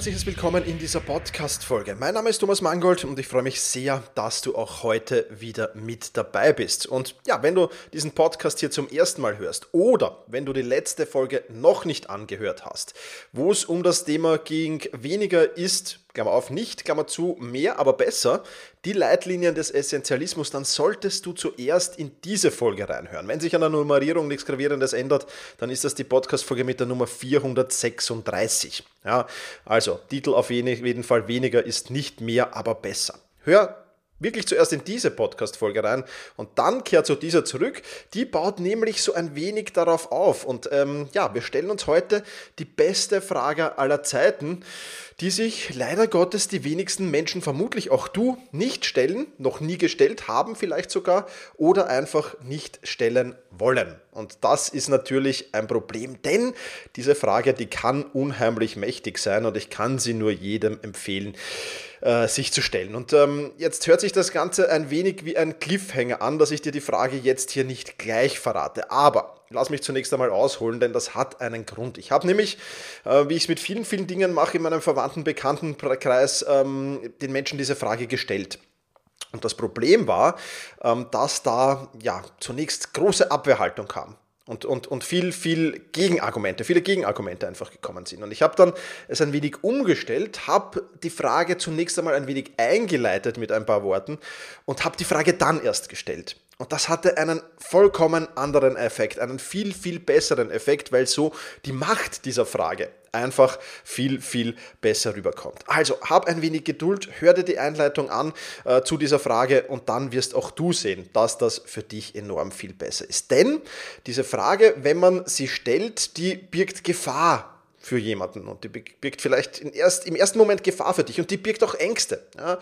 Herzliches Willkommen in dieser Podcast-Folge. Mein Name ist Thomas Mangold und ich freue mich sehr, dass du auch heute wieder mit dabei bist. Und ja, wenn du diesen Podcast hier zum ersten Mal hörst oder wenn du die letzte Folge noch nicht angehört hast, wo es um das Thema ging, weniger ist Klammer auf, nicht, Klammer zu, mehr, aber besser, die Leitlinien des Essentialismus, dann solltest du zuerst in diese Folge reinhören. Wenn sich an der Nummerierung nichts Gravierendes ändert, dann ist das die Podcast-Folge mit der Nummer 436. Ja, also, Titel auf jeden Fall weniger ist nicht mehr, aber besser. Hör wirklich zuerst in diese Podcast-Folge rein und dann kehrt zu dieser zurück. Die baut nämlich so ein wenig darauf auf. Und ähm, ja, wir stellen uns heute die beste Frage aller Zeiten, die sich leider Gottes die wenigsten Menschen, vermutlich auch du, nicht stellen, noch nie gestellt haben vielleicht sogar oder einfach nicht stellen wollen. Und das ist natürlich ein Problem, denn diese Frage, die kann unheimlich mächtig sein und ich kann sie nur jedem empfehlen äh, sich zu stellen. Und ähm, jetzt hört sich das Ganze ein wenig wie ein Cliffhanger an, dass ich dir die Frage jetzt hier nicht gleich verrate. Aber lass mich zunächst einmal ausholen, denn das hat einen Grund. Ich habe nämlich, äh, wie ich es mit vielen, vielen Dingen mache, in meinem verwandten Bekanntenkreis ähm, den Menschen diese Frage gestellt. Und das Problem war, ähm, dass da ja zunächst große Abwehrhaltung kam und, und, und viel, viel Gegenargumente, viele Gegenargumente einfach gekommen sind. Und ich habe dann es ein wenig umgestellt, habe die Frage zunächst einmal ein wenig eingeleitet mit ein paar Worten und habe die Frage dann erst gestellt. Und das hatte einen vollkommen anderen Effekt, einen viel, viel besseren Effekt, weil so die Macht dieser Frage einfach viel, viel besser rüberkommt. Also hab ein wenig Geduld, hör dir die Einleitung an äh, zu dieser Frage und dann wirst auch du sehen, dass das für dich enorm viel besser ist. Denn diese Frage, wenn man sie stellt, die birgt Gefahr für jemanden und die birgt vielleicht erst, im ersten Moment Gefahr für dich und die birgt auch Ängste. Ja?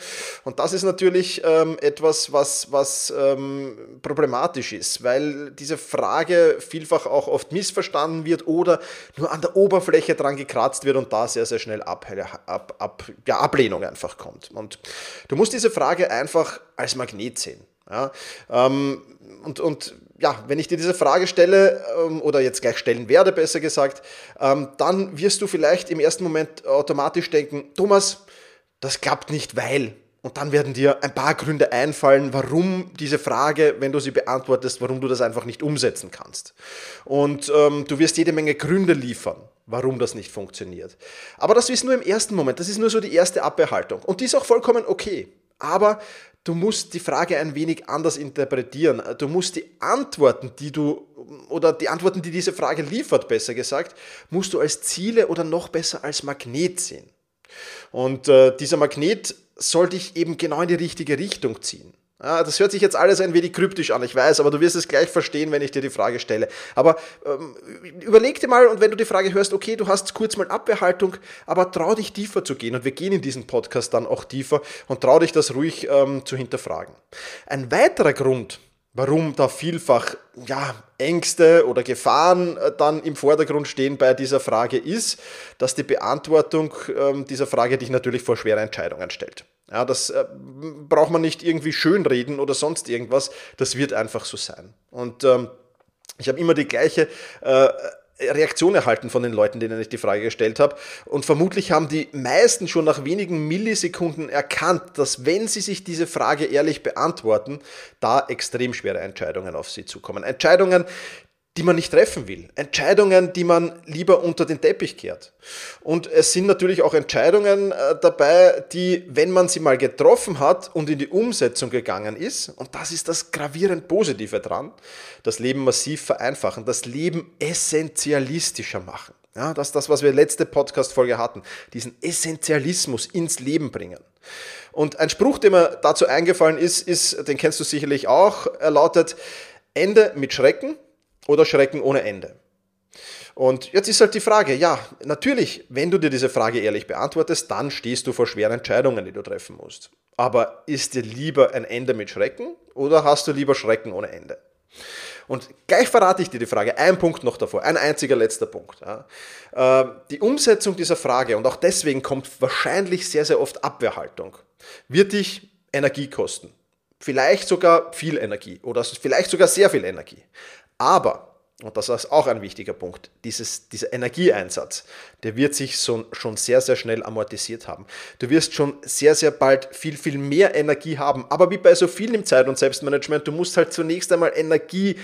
Und das ist natürlich ähm, etwas, was, was ähm, problematisch ist, weil diese Frage vielfach auch oft missverstanden wird oder nur an der Oberfläche dran gekratzt wird und da sehr, sehr schnell ab, ab, ab, ja, Ablehnung einfach kommt. Und du musst diese Frage einfach als Magnet sehen. Ja? Ähm, und, und ja, wenn ich dir diese Frage stelle ähm, oder jetzt gleich stellen werde, besser gesagt, ähm, dann wirst du vielleicht im ersten Moment automatisch denken, Thomas, das klappt nicht, weil. Und dann werden dir ein paar Gründe einfallen, warum diese Frage, wenn du sie beantwortest, warum du das einfach nicht umsetzen kannst. Und ähm, du wirst jede Menge Gründe liefern, warum das nicht funktioniert. Aber das ist nur im ersten Moment, das ist nur so die erste Abwehrhaltung. Und die ist auch vollkommen okay. Aber du musst die Frage ein wenig anders interpretieren. Du musst die Antworten, die du, oder die Antworten, die diese Frage liefert, besser gesagt, musst du als Ziele oder noch besser als Magnet sehen. Und äh, dieser Magnet soll dich eben genau in die richtige Richtung ziehen. Das hört sich jetzt alles ein wenig kryptisch an, ich weiß, aber du wirst es gleich verstehen, wenn ich dir die Frage stelle. Aber ähm, überleg dir mal und wenn du die Frage hörst, okay, du hast kurz mal Abwehrhaltung, aber trau dich tiefer zu gehen und wir gehen in diesen Podcast dann auch tiefer und trau dich das ruhig ähm, zu hinterfragen. Ein weiterer Grund, warum da vielfach ja, Ängste oder Gefahren äh, dann im Vordergrund stehen bei dieser Frage ist, dass die Beantwortung ähm, dieser Frage dich natürlich vor schwere Entscheidungen stellt. Ja, das äh, braucht man nicht irgendwie schönreden oder sonst irgendwas, das wird einfach so sein. Und ähm, ich habe immer die gleiche äh, Reaktion erhalten von den Leuten, denen ich die Frage gestellt habe. Und vermutlich haben die meisten schon nach wenigen Millisekunden erkannt, dass wenn sie sich diese Frage ehrlich beantworten, da extrem schwere Entscheidungen auf sie zukommen. Entscheidungen, die man nicht treffen will. Entscheidungen, die man lieber unter den Teppich kehrt. Und es sind natürlich auch Entscheidungen äh, dabei, die, wenn man sie mal getroffen hat und in die Umsetzung gegangen ist, und das ist das gravierend Positive dran, das Leben massiv vereinfachen, das Leben essentialistischer machen. Ja, das ist das, was wir letzte Podcast-Folge hatten. Diesen Essentialismus ins Leben bringen. Und ein Spruch, der mir dazu eingefallen ist, ist, den kennst du sicherlich auch, er lautet, Ende mit Schrecken, oder Schrecken ohne Ende? Und jetzt ist halt die Frage, ja, natürlich, wenn du dir diese Frage ehrlich beantwortest, dann stehst du vor schweren Entscheidungen, die du treffen musst. Aber ist dir lieber ein Ende mit Schrecken oder hast du lieber Schrecken ohne Ende? Und gleich verrate ich dir die Frage, ein Punkt noch davor, ein einziger letzter Punkt. Ja. Ähm, die Umsetzung dieser Frage, und auch deswegen kommt wahrscheinlich sehr, sehr oft Abwehrhaltung, wird dich Energie kosten. Vielleicht sogar viel Energie oder vielleicht sogar sehr viel Energie. Aber, und das ist auch ein wichtiger Punkt, dieses, dieser Energieeinsatz, der wird sich so, schon sehr, sehr schnell amortisiert haben. Du wirst schon sehr, sehr bald viel, viel mehr Energie haben. Aber wie bei so viel im Zeit- und Selbstmanagement, du musst halt zunächst einmal Energie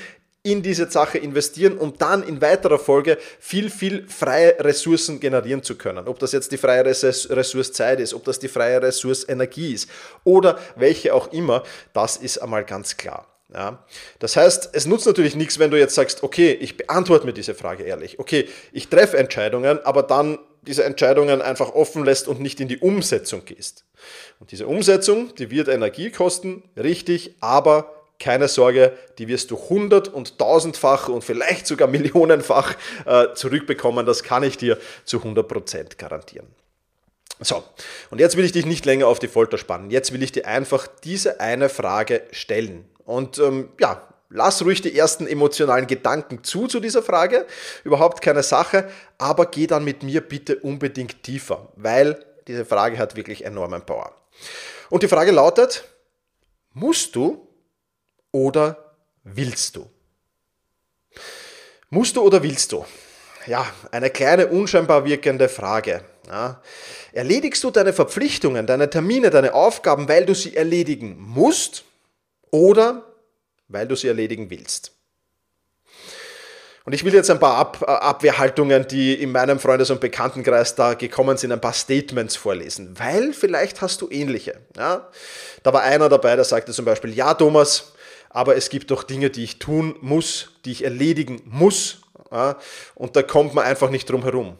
in diese Sache investieren, um dann in weiterer Folge viel, viel freie Ressourcen generieren zu können. Ob das jetzt die freie Ressource Zeit ist, ob das die freie Ressource Energie ist oder welche auch immer, das ist einmal ganz klar. Ja? Das heißt, es nutzt natürlich nichts, wenn du jetzt sagst, okay, ich beantworte mir diese Frage ehrlich. Okay, ich treffe Entscheidungen, aber dann diese Entscheidungen einfach offen lässt und nicht in die Umsetzung gehst. Und diese Umsetzung, die wird Energie kosten, richtig, aber keine Sorge, die wirst du hundert- und tausendfach und vielleicht sogar millionenfach äh, zurückbekommen. Das kann ich dir zu 100 Prozent garantieren. So, und jetzt will ich dich nicht länger auf die Folter spannen. Jetzt will ich dir einfach diese eine Frage stellen. Und ähm, ja, lass ruhig die ersten emotionalen Gedanken zu zu dieser Frage. Überhaupt keine Sache. Aber geh dann mit mir bitte unbedingt tiefer, weil diese Frage hat wirklich enormen Power. Und die Frage lautet, musst du oder willst du? Musst du oder willst du? Ja, eine kleine unscheinbar wirkende Frage. Ja. Erledigst du deine Verpflichtungen, deine Termine, deine Aufgaben, weil du sie erledigen musst? Oder weil du sie erledigen willst. Und ich will jetzt ein paar Ab Abwehrhaltungen, die in meinem Freundes- und Bekanntenkreis da gekommen sind, ein paar Statements vorlesen, weil vielleicht hast du ähnliche. Ja? Da war einer dabei, der sagte zum Beispiel, ja Thomas, aber es gibt doch Dinge, die ich tun muss, die ich erledigen muss, ja? und da kommt man einfach nicht drum herum.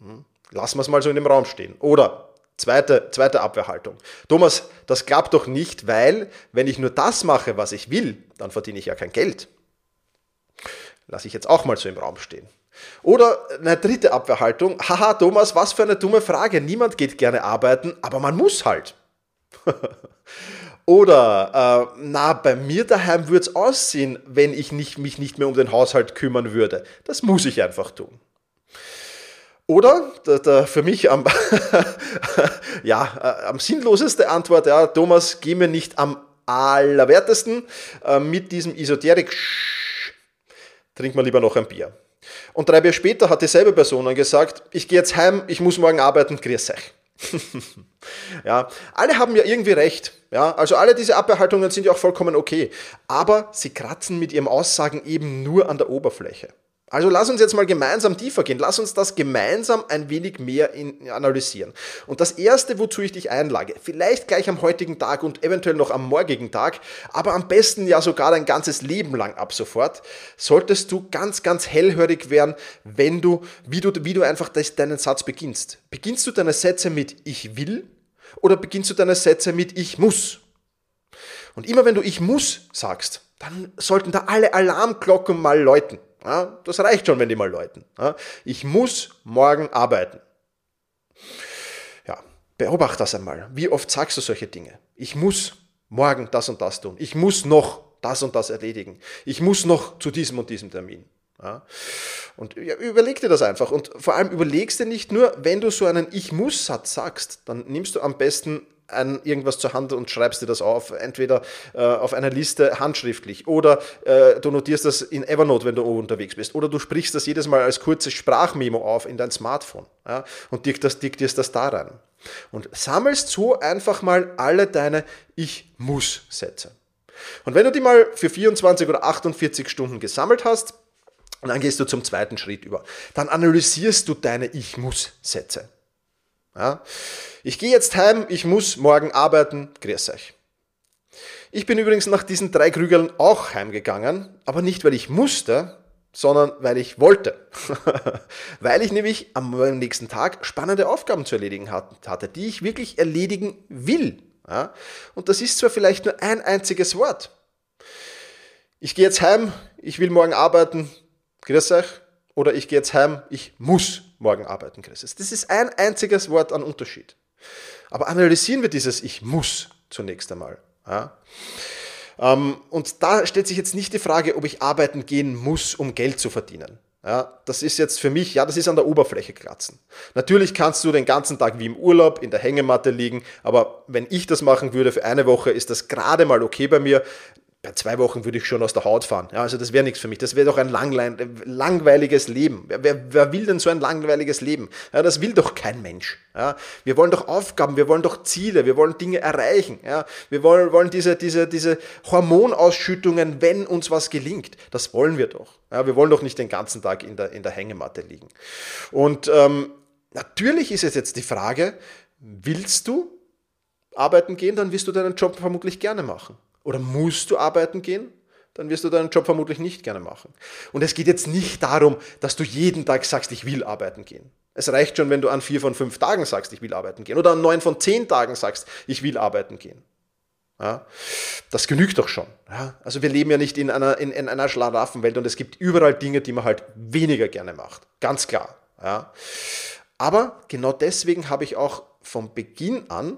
Hm? Lassen wir es mal so in dem Raum stehen. Oder Zweite, zweite Abwehrhaltung. Thomas, das klappt doch nicht, weil wenn ich nur das mache, was ich will, dann verdiene ich ja kein Geld. Lasse ich jetzt auch mal so im Raum stehen. Oder eine dritte Abwehrhaltung. Haha, Thomas, was für eine dumme Frage. Niemand geht gerne arbeiten, aber man muss halt. Oder, äh, na, bei mir daheim würde es aussehen, wenn ich nicht, mich nicht mehr um den Haushalt kümmern würde. Das muss ich einfach tun. Oder der, der für mich am, ja, äh, am sinnloseste Antwort, ja, Thomas, geh mir nicht am allerwertesten äh, mit diesem Esoterik. Trink mal lieber noch ein Bier. Und drei Bier später hat dieselbe Person dann gesagt, ich gehe jetzt heim, ich muss morgen arbeiten, grüß euch. Ja, alle haben ja irgendwie recht. Ja, also alle diese Abbehaltungen sind ja auch vollkommen okay. Aber sie kratzen mit ihren Aussagen eben nur an der Oberfläche. Also lass uns jetzt mal gemeinsam tiefer gehen. Lass uns das gemeinsam ein wenig mehr in, analysieren. Und das erste, wozu ich dich einlage, vielleicht gleich am heutigen Tag und eventuell noch am morgigen Tag, aber am besten ja sogar dein ganzes Leben lang ab sofort, solltest du ganz, ganz hellhörig werden, wenn du, wie du, wie du einfach das, deinen Satz beginnst. Beginnst du deine Sätze mit ich will oder beginnst du deine Sätze mit ich muss? Und immer wenn du ich muss sagst, dann sollten da alle Alarmglocken mal läuten. Das reicht schon, wenn die mal läuten. Ich muss morgen arbeiten. Ja, beobachte das einmal. Wie oft sagst du solche Dinge? Ich muss morgen das und das tun. Ich muss noch das und das erledigen. Ich muss noch zu diesem und diesem Termin. Ja, und überleg dir das einfach. Und vor allem überlegst dir nicht nur, wenn du so einen Ich muss-Satz sagst, dann nimmst du am besten ein, irgendwas zur Hand und schreibst dir das auf, entweder äh, auf einer Liste handschriftlich oder äh, du notierst das in Evernote, wenn du unterwegs bist, oder du sprichst das jedes Mal als kurzes Sprachmemo auf in dein Smartphone ja, und diktierst das da rein. Und sammelst so einfach mal alle deine Ich muss Sätze. Und wenn du die mal für 24 oder 48 Stunden gesammelt hast, und dann gehst du zum zweiten Schritt über. Dann analysierst du deine Ich muss Sätze. Ja? Ich gehe jetzt heim, ich muss morgen arbeiten, grüß euch. Ich bin übrigens nach diesen drei Krügeln auch heimgegangen, aber nicht, weil ich musste, sondern weil ich wollte. weil ich nämlich am nächsten Tag spannende Aufgaben zu erledigen hatte, die ich wirklich erledigen will. Ja? Und das ist zwar vielleicht nur ein einziges Wort. Ich gehe jetzt heim, ich will morgen arbeiten, grüß euch. Oder ich gehe jetzt heim, ich muss morgen arbeiten, Chris. Das ist ein einziges Wort an Unterschied. Aber analysieren wir dieses Ich muss zunächst einmal. Ja? Ähm, und da stellt sich jetzt nicht die Frage, ob ich arbeiten gehen muss, um Geld zu verdienen. Ja, das ist jetzt für mich, ja, das ist an der Oberfläche kratzen. Natürlich kannst du den ganzen Tag wie im Urlaub in der Hängematte liegen, aber wenn ich das machen würde für eine Woche, ist das gerade mal okay bei mir bei zwei Wochen würde ich schon aus der Haut fahren. Ja, also das wäre nichts für mich. Das wäre doch ein langweiliges Leben. Wer, wer, will denn so ein langweiliges Leben? Ja, das will doch kein Mensch. Ja, wir wollen doch Aufgaben, wir wollen doch Ziele, wir wollen Dinge erreichen. Ja, wir wollen, wollen diese, diese, diese Hormonausschüttungen, wenn uns was gelingt. Das wollen wir doch. Ja, wir wollen doch nicht den ganzen Tag in der, in der Hängematte liegen. Und ähm, natürlich ist es jetzt die Frage, willst du arbeiten gehen, dann wirst du deinen Job vermutlich gerne machen. Oder musst du arbeiten gehen? Dann wirst du deinen Job vermutlich nicht gerne machen. Und es geht jetzt nicht darum, dass du jeden Tag sagst, ich will arbeiten gehen. Es reicht schon, wenn du an vier von fünf Tagen sagst, ich will arbeiten gehen. Oder an neun von zehn Tagen sagst, ich will arbeiten gehen. Ja, das genügt doch schon. Ja, also wir leben ja nicht in einer, in, in einer Schlaraffenwelt und es gibt überall Dinge, die man halt weniger gerne macht. Ganz klar. Ja. Aber genau deswegen habe ich auch von Beginn an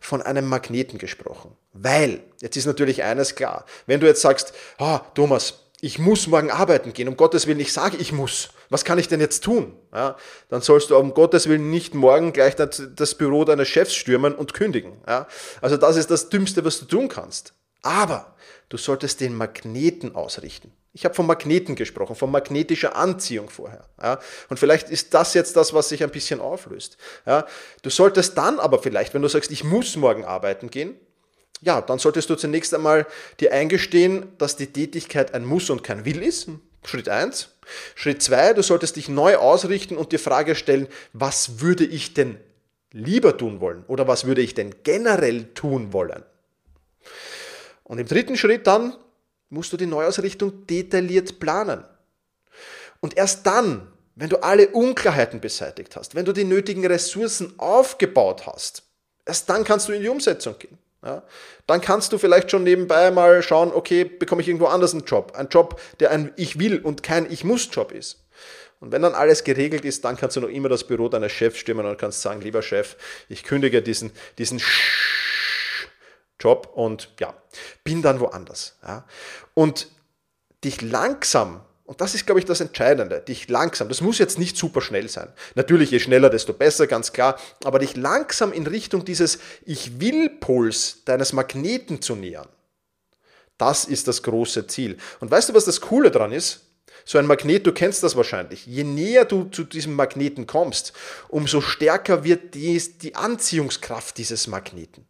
von einem Magneten gesprochen. Weil, jetzt ist natürlich eines klar, wenn du jetzt sagst, ah, Thomas, ich muss morgen arbeiten gehen, um Gottes Willen, ich sage, ich muss, was kann ich denn jetzt tun? Ja, dann sollst du um Gottes Willen nicht morgen gleich das, Büro deines Chefs stürmen und kündigen. Ja, also das ist das Dümmste, was du tun kannst. Aber du solltest den Magneten ausrichten. Ich habe von Magneten gesprochen, von magnetischer Anziehung vorher. Ja? Und vielleicht ist das jetzt das, was sich ein bisschen auflöst. Ja? Du solltest dann aber vielleicht, wenn du sagst, ich muss morgen arbeiten gehen, ja, dann solltest du zunächst einmal dir eingestehen, dass die Tätigkeit ein Muss und kein Will ist. Schritt eins. Schritt zwei: du solltest dich neu ausrichten und die Frage stellen, was würde ich denn lieber tun wollen oder was würde ich denn generell tun wollen? Und im dritten Schritt dann musst du die Neuausrichtung detailliert planen. Und erst dann, wenn du alle Unklarheiten beseitigt hast, wenn du die nötigen Ressourcen aufgebaut hast, erst dann kannst du in die Umsetzung gehen. Ja, dann kannst du vielleicht schon nebenbei mal schauen, okay, bekomme ich irgendwo anders einen Job. Ein Job, der ein Ich will und kein Ich muss Job ist. Und wenn dann alles geregelt ist, dann kannst du noch immer das Büro deines Chefs stimmen und kannst sagen, lieber Chef, ich kündige diesen, diesen Job und ja, bin dann woanders. Ja. Und dich langsam und das ist, glaube ich, das Entscheidende. Dich langsam, das muss jetzt nicht super schnell sein. Natürlich, je schneller, desto besser, ganz klar. Aber dich langsam in Richtung dieses Ich will-Puls deines Magneten zu nähern. Das ist das große Ziel. Und weißt du, was das Coole daran ist? So ein Magnet, du kennst das wahrscheinlich. Je näher du zu diesem Magneten kommst, umso stärker wird die, die Anziehungskraft dieses Magneten.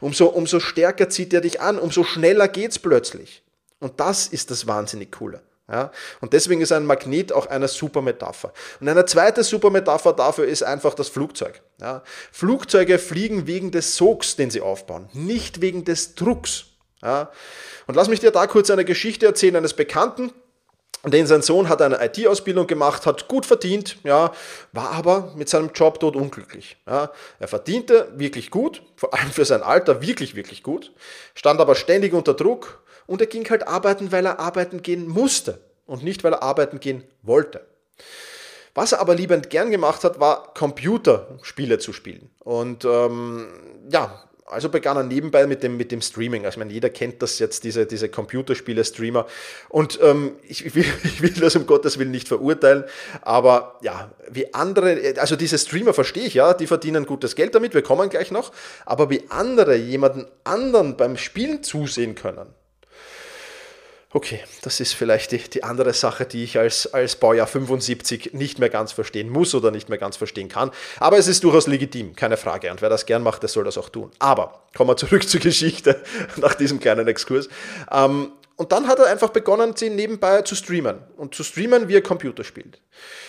Umso, umso stärker zieht er dich an, umso schneller geht's plötzlich. Und das ist das wahnsinnig Coole. Ja? Und deswegen ist ein Magnet auch eine super Metapher. Und eine zweite super Metapher dafür ist einfach das Flugzeug. Ja? Flugzeuge fliegen wegen des Sogs, den sie aufbauen, nicht wegen des Drucks. Ja? Und lass mich dir da kurz eine Geschichte erzählen eines Bekannten, denn sein Sohn hat eine IT-Ausbildung gemacht, hat gut verdient, ja, war aber mit seinem Job dort unglücklich. Ja. Er verdiente wirklich gut, vor allem für sein Alter wirklich, wirklich gut, stand aber ständig unter Druck und er ging halt arbeiten, weil er arbeiten gehen musste und nicht, weil er arbeiten gehen wollte. Was er aber liebend gern gemacht hat, war Computerspiele zu spielen. Und ähm, ja, also begann er nebenbei mit dem, mit dem Streaming. Also ich meine, jeder kennt das jetzt, diese, diese Computerspiele-Streamer. Und ähm, ich, will, ich will das um Gottes Willen nicht verurteilen, aber ja, wie andere, also diese Streamer verstehe ich ja, die verdienen gutes Geld damit, wir kommen gleich noch, aber wie andere jemanden anderen beim Spielen zusehen können, Okay, das ist vielleicht die, die andere Sache, die ich als, als Baujahr 75 nicht mehr ganz verstehen muss oder nicht mehr ganz verstehen kann. Aber es ist durchaus legitim, keine Frage. Und wer das gern macht, der soll das auch tun. Aber kommen wir zurück zur Geschichte nach diesem kleinen Exkurs. Ähm, und dann hat er einfach begonnen, sie nebenbei zu streamen. Und zu streamen, wie er Computer spielt.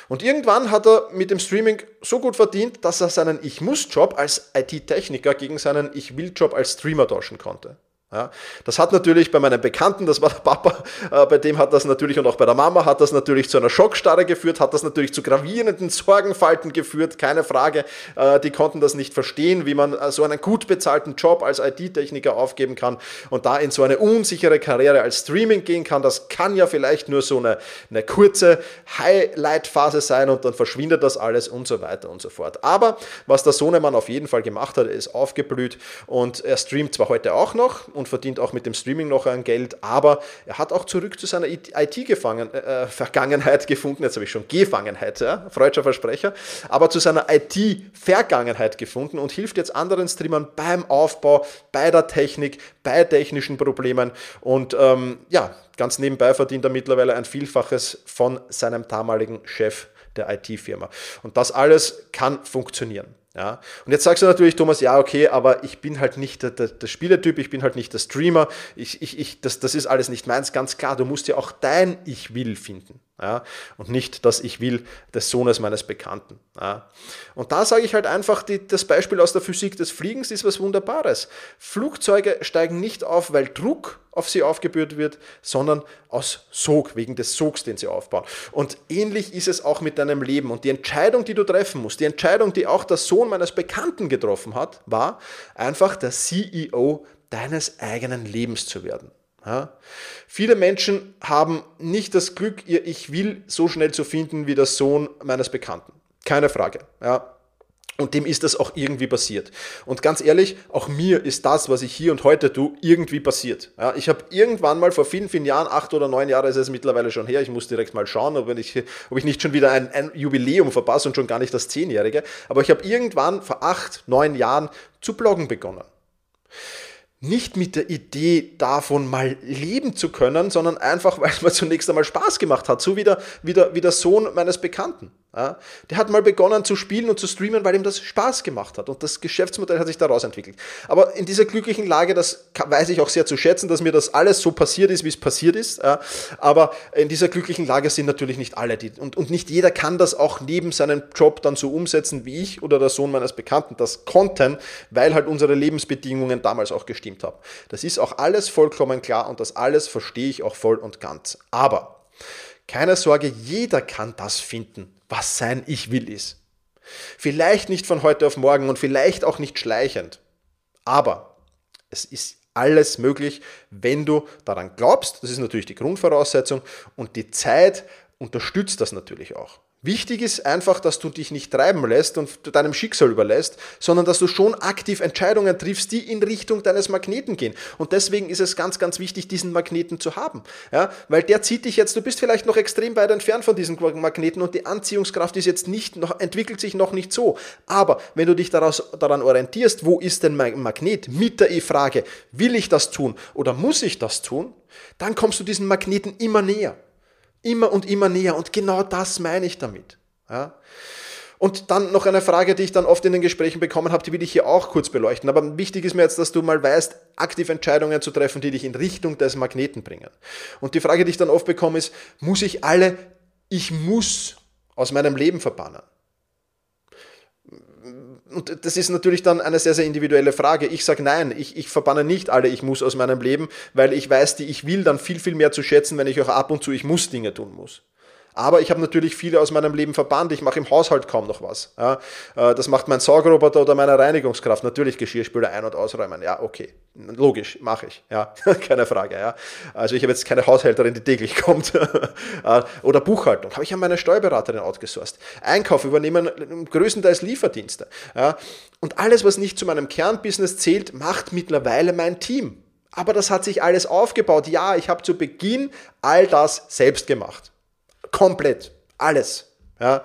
Und irgendwann hat er mit dem Streaming so gut verdient, dass er seinen Ich-Muss-Job als IT-Techniker gegen seinen Ich-Will-Job als Streamer tauschen konnte. Ja, das hat natürlich bei meinem Bekannten, das war der Papa, äh, bei dem hat das natürlich und auch bei der Mama hat das natürlich zu einer Schockstarre geführt, hat das natürlich zu gravierenden Sorgenfalten geführt, keine Frage. Äh, die konnten das nicht verstehen, wie man äh, so einen gut bezahlten Job als IT-Techniker aufgeben kann und da in so eine unsichere Karriere als Streaming gehen kann. Das kann ja vielleicht nur so eine, eine kurze Highlight-Phase sein und dann verschwindet das alles und so weiter und so fort. Aber was der Sohnemann auf jeden Fall gemacht hat, ist aufgeblüht und er streamt zwar heute auch noch, und verdient auch mit dem Streaming noch ein Geld, aber er hat auch zurück zu seiner IT-Vergangenheit äh, gefunden, jetzt habe ich schon Gefangenheit, ja, freudscher Versprecher, aber zu seiner IT-Vergangenheit gefunden und hilft jetzt anderen Streamern beim Aufbau, bei der Technik, bei technischen Problemen und ähm, ja, ganz nebenbei verdient er mittlerweile ein Vielfaches von seinem damaligen Chef der IT-Firma. Und das alles kann funktionieren. Ja? Und jetzt sagst du natürlich, Thomas, ja, okay, aber ich bin halt nicht der, der, der Spieletyp, ich bin halt nicht der Streamer, ich, ich, ich, das, das ist alles nicht meins. Ganz klar, du musst ja auch dein Ich will finden. Ja? Und nicht das Ich will des Sohnes meines Bekannten. Ja? Und da sage ich halt einfach, die, das Beispiel aus der Physik des Fliegens ist was Wunderbares. Flugzeuge steigen nicht auf, weil Druck auf sie aufgebührt wird, sondern aus Sog, wegen des Sogs, den sie aufbauen. Und ähnlich ist es auch mit deinem Leben. Und die Entscheidung, die du treffen musst, die Entscheidung, die auch der Sohn meines Bekannten getroffen hat, war einfach der CEO deines eigenen Lebens zu werden. Ja? Viele Menschen haben nicht das Glück, ihr Ich will so schnell zu finden wie der Sohn meines Bekannten. Keine Frage. Ja? Und dem ist das auch irgendwie passiert. Und ganz ehrlich, auch mir ist das, was ich hier und heute tue, irgendwie passiert. Ja, ich habe irgendwann mal vor vielen, vielen Jahren, acht oder neun Jahre ist es mittlerweile schon her, ich muss direkt mal schauen, ob ich, ob ich nicht schon wieder ein, ein Jubiläum verpasse und schon gar nicht das Zehnjährige. Aber ich habe irgendwann vor acht, neun Jahren zu bloggen begonnen nicht mit der Idee davon mal leben zu können, sondern einfach, weil es mir zunächst einmal Spaß gemacht hat, so wie der, wie der, wie der Sohn meines Bekannten. Ja, der hat mal begonnen zu spielen und zu streamen, weil ihm das Spaß gemacht hat und das Geschäftsmodell hat sich daraus entwickelt. Aber in dieser glücklichen Lage, das weiß ich auch sehr zu schätzen, dass mir das alles so passiert ist, wie es passiert ist. Ja, aber in dieser glücklichen Lage sind natürlich nicht alle die, und, und nicht jeder kann das auch neben seinem Job dann so umsetzen, wie ich oder der Sohn meines Bekannten das konnten, weil halt unsere Lebensbedingungen damals auch gestimmt haben. Das ist auch alles vollkommen klar und das alles verstehe ich auch voll und ganz. Aber keine Sorge, jeder kann das finden, was sein Ich will ist. Vielleicht nicht von heute auf morgen und vielleicht auch nicht schleichend. Aber es ist alles möglich, wenn du daran glaubst. Das ist natürlich die Grundvoraussetzung und die Zeit unterstützt das natürlich auch. Wichtig ist einfach, dass du dich nicht treiben lässt und deinem Schicksal überlässt, sondern dass du schon aktiv Entscheidungen triffst, die in Richtung deines Magneten gehen. Und deswegen ist es ganz, ganz wichtig, diesen Magneten zu haben. Ja, weil der zieht dich jetzt, du bist vielleicht noch extrem weit entfernt von diesem Magneten und die Anziehungskraft ist jetzt nicht, noch, entwickelt sich noch nicht so. Aber wenn du dich daraus, daran orientierst, wo ist denn mein Magnet mit der E-Frage, will ich das tun oder muss ich das tun, dann kommst du diesen Magneten immer näher. Immer und immer näher. Und genau das meine ich damit. Ja? Und dann noch eine Frage, die ich dann oft in den Gesprächen bekommen habe, die will ich hier auch kurz beleuchten. Aber wichtig ist mir jetzt, dass du mal weißt, aktiv Entscheidungen zu treffen, die dich in Richtung des Magneten bringen. Und die Frage, die ich dann oft bekomme, ist, muss ich alle Ich muss aus meinem Leben verbannen? Und das ist natürlich dann eine sehr, sehr individuelle Frage. Ich sage nein, ich, ich verbanne nicht alle Ich muss aus meinem Leben, weil ich weiß, die Ich will dann viel, viel mehr zu schätzen, wenn ich auch ab und zu Ich muss Dinge tun muss. Aber ich habe natürlich viele aus meinem Leben verbannt. Ich mache im Haushalt kaum noch was. Ja, äh, das macht mein Saugroboter oder meine Reinigungskraft. Natürlich Geschirrspüler ein- und ausräumen. Ja, okay. Logisch, mache ich. Ja, keine Frage. Ja. Also ich habe jetzt keine Haushälterin, die täglich kommt. Äh, oder Buchhaltung. Habe ich an meine Steuerberaterin outgesourced. Einkauf übernehmen größtenteils Lieferdienste. Ja. Und alles, was nicht zu meinem Kernbusiness zählt, macht mittlerweile mein Team. Aber das hat sich alles aufgebaut. Ja, ich habe zu Beginn all das selbst gemacht. Komplett. Alles. Ja.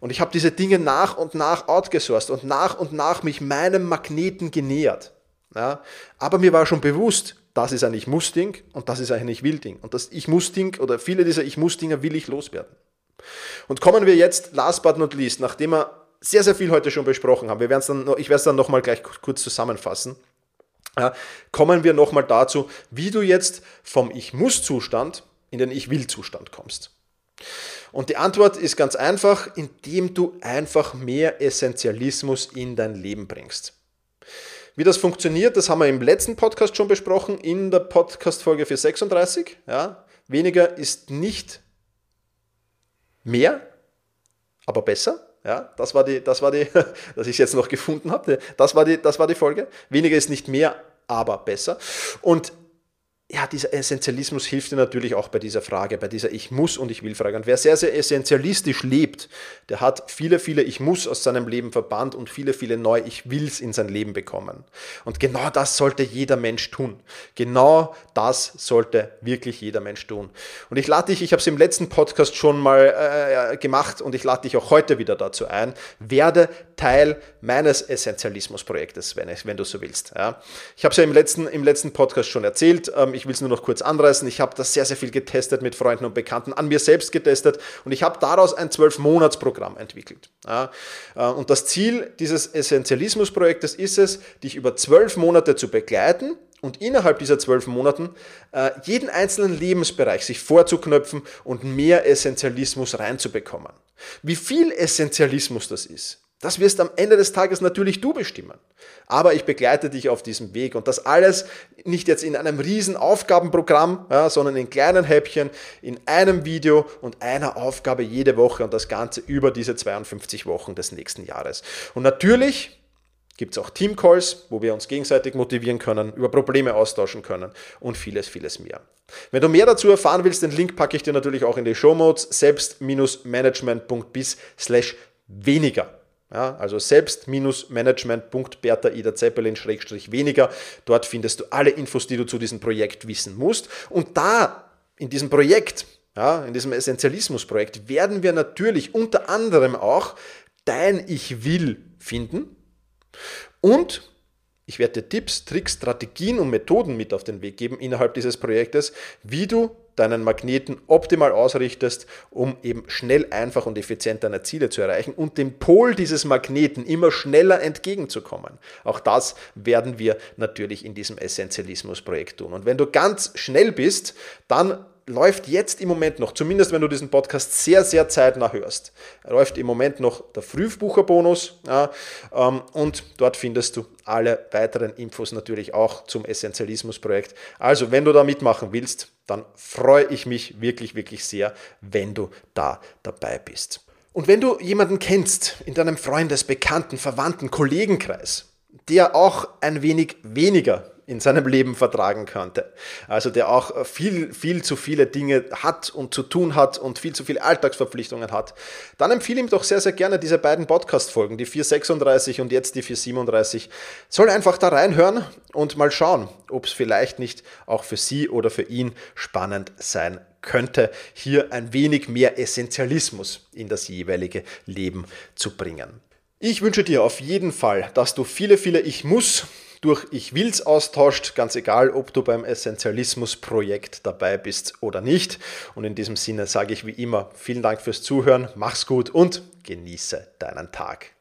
Und ich habe diese Dinge nach und nach outgesourced und nach und nach mich meinem Magneten genähert. Ja. Aber mir war schon bewusst, das ist ein Ich-Muss-Ding und das ist ein Ich-Will-Ding. Und das Ich-Muss-Ding oder viele dieser Ich-Muss-Dinger will ich loswerden. Und kommen wir jetzt, last but not least, nachdem wir sehr, sehr viel heute schon besprochen haben, wir dann noch, ich werde es dann nochmal gleich kurz zusammenfassen, ja, kommen wir nochmal dazu, wie du jetzt vom Ich-Muss-Zustand in den Ich-Will-Zustand kommst. Und die Antwort ist ganz einfach, indem du einfach mehr Essentialismus in dein Leben bringst. Wie das funktioniert, das haben wir im letzten Podcast schon besprochen, in der Podcast-Folge für 36. Ja, weniger ist nicht mehr, aber besser. Ja, das war die, das war die, dass ich es jetzt noch gefunden habe. Das war die, das war die Folge. Weniger ist nicht mehr, aber besser. Und ja, dieser Essentialismus hilft dir natürlich auch bei dieser Frage, bei dieser Ich muss und ich will Frage. Und wer sehr, sehr essentialistisch lebt, der hat viele, viele Ich muss aus seinem Leben verbannt und viele, viele neue Ich wills in sein Leben bekommen. Und genau das sollte jeder Mensch tun. Genau das sollte wirklich jeder Mensch tun. Und ich lade dich, ich habe es im letzten Podcast schon mal äh, gemacht und ich lade dich auch heute wieder dazu ein, werde Teil meines Essentialismus-Projektes, wenn, wenn du so willst. Ja. Ich habe es ja im letzten, im letzten Podcast schon erzählt. Ähm, ich will es nur noch kurz anreißen. Ich habe das sehr, sehr viel getestet mit Freunden und Bekannten, an mir selbst getestet und ich habe daraus ein Zwölf-Monats-Programm entwickelt. Ja. Äh, und das Ziel dieses Essentialismus-Projektes ist es, dich über zwölf Monate zu begleiten und innerhalb dieser zwölf Monaten äh, jeden einzelnen Lebensbereich sich vorzuknöpfen und mehr Essentialismus reinzubekommen. Wie viel Essentialismus das ist, das wirst am Ende des Tages natürlich du bestimmen. Aber ich begleite dich auf diesem Weg und das alles nicht jetzt in einem riesen Aufgabenprogramm, ja, sondern in kleinen Häppchen, in einem Video und einer Aufgabe jede Woche und das Ganze über diese 52 Wochen des nächsten Jahres. Und natürlich gibt es auch Teamcalls, wo wir uns gegenseitig motivieren können, über Probleme austauschen können und vieles, vieles mehr. Wenn du mehr dazu erfahren willst, den Link packe ich dir natürlich auch in die Show Notes selbst-management.bis weniger. Ja, also selbst-management.bertha Ida Zeppelin-weniger. Dort findest du alle Infos, die du zu diesem Projekt wissen musst. Und da, in diesem Projekt, ja, in diesem Essentialismus-Projekt, werden wir natürlich unter anderem auch dein Ich will finden. Und ich werde dir Tipps, Tricks, Strategien und Methoden mit auf den Weg geben innerhalb dieses Projektes, wie du deinen Magneten optimal ausrichtest, um eben schnell, einfach und effizient deine Ziele zu erreichen und dem Pol dieses Magneten immer schneller entgegenzukommen. Auch das werden wir natürlich in diesem Essentialismus-Projekt tun. Und wenn du ganz schnell bist, dann läuft jetzt im Moment noch, zumindest wenn du diesen Podcast sehr, sehr zeitnah hörst, läuft im Moment noch der Frühbucherbonus ja, ähm, und dort findest du alle weiteren Infos natürlich auch zum Essentialismus-Projekt. Also, wenn du da mitmachen willst, dann freue ich mich wirklich, wirklich sehr, wenn du da dabei bist. Und wenn du jemanden kennst in deinem Freundes-, Bekannten-, Verwandten-, Kollegenkreis, der auch ein wenig weniger in seinem Leben vertragen könnte. Also der auch viel, viel zu viele Dinge hat und zu tun hat und viel zu viele Alltagsverpflichtungen hat. Dann empfehle ihm doch sehr, sehr gerne diese beiden Podcast-Folgen, die 436 und jetzt die 437. Soll einfach da reinhören und mal schauen, ob es vielleicht nicht auch für Sie oder für ihn spannend sein könnte, hier ein wenig mehr Essentialismus in das jeweilige Leben zu bringen. Ich wünsche dir auf jeden Fall, dass du viele, viele Ich muss durch Ich Wills austauscht, ganz egal, ob du beim Essentialismus-Projekt dabei bist oder nicht. Und in diesem Sinne sage ich wie immer vielen Dank fürs Zuhören, mach's gut und genieße deinen Tag.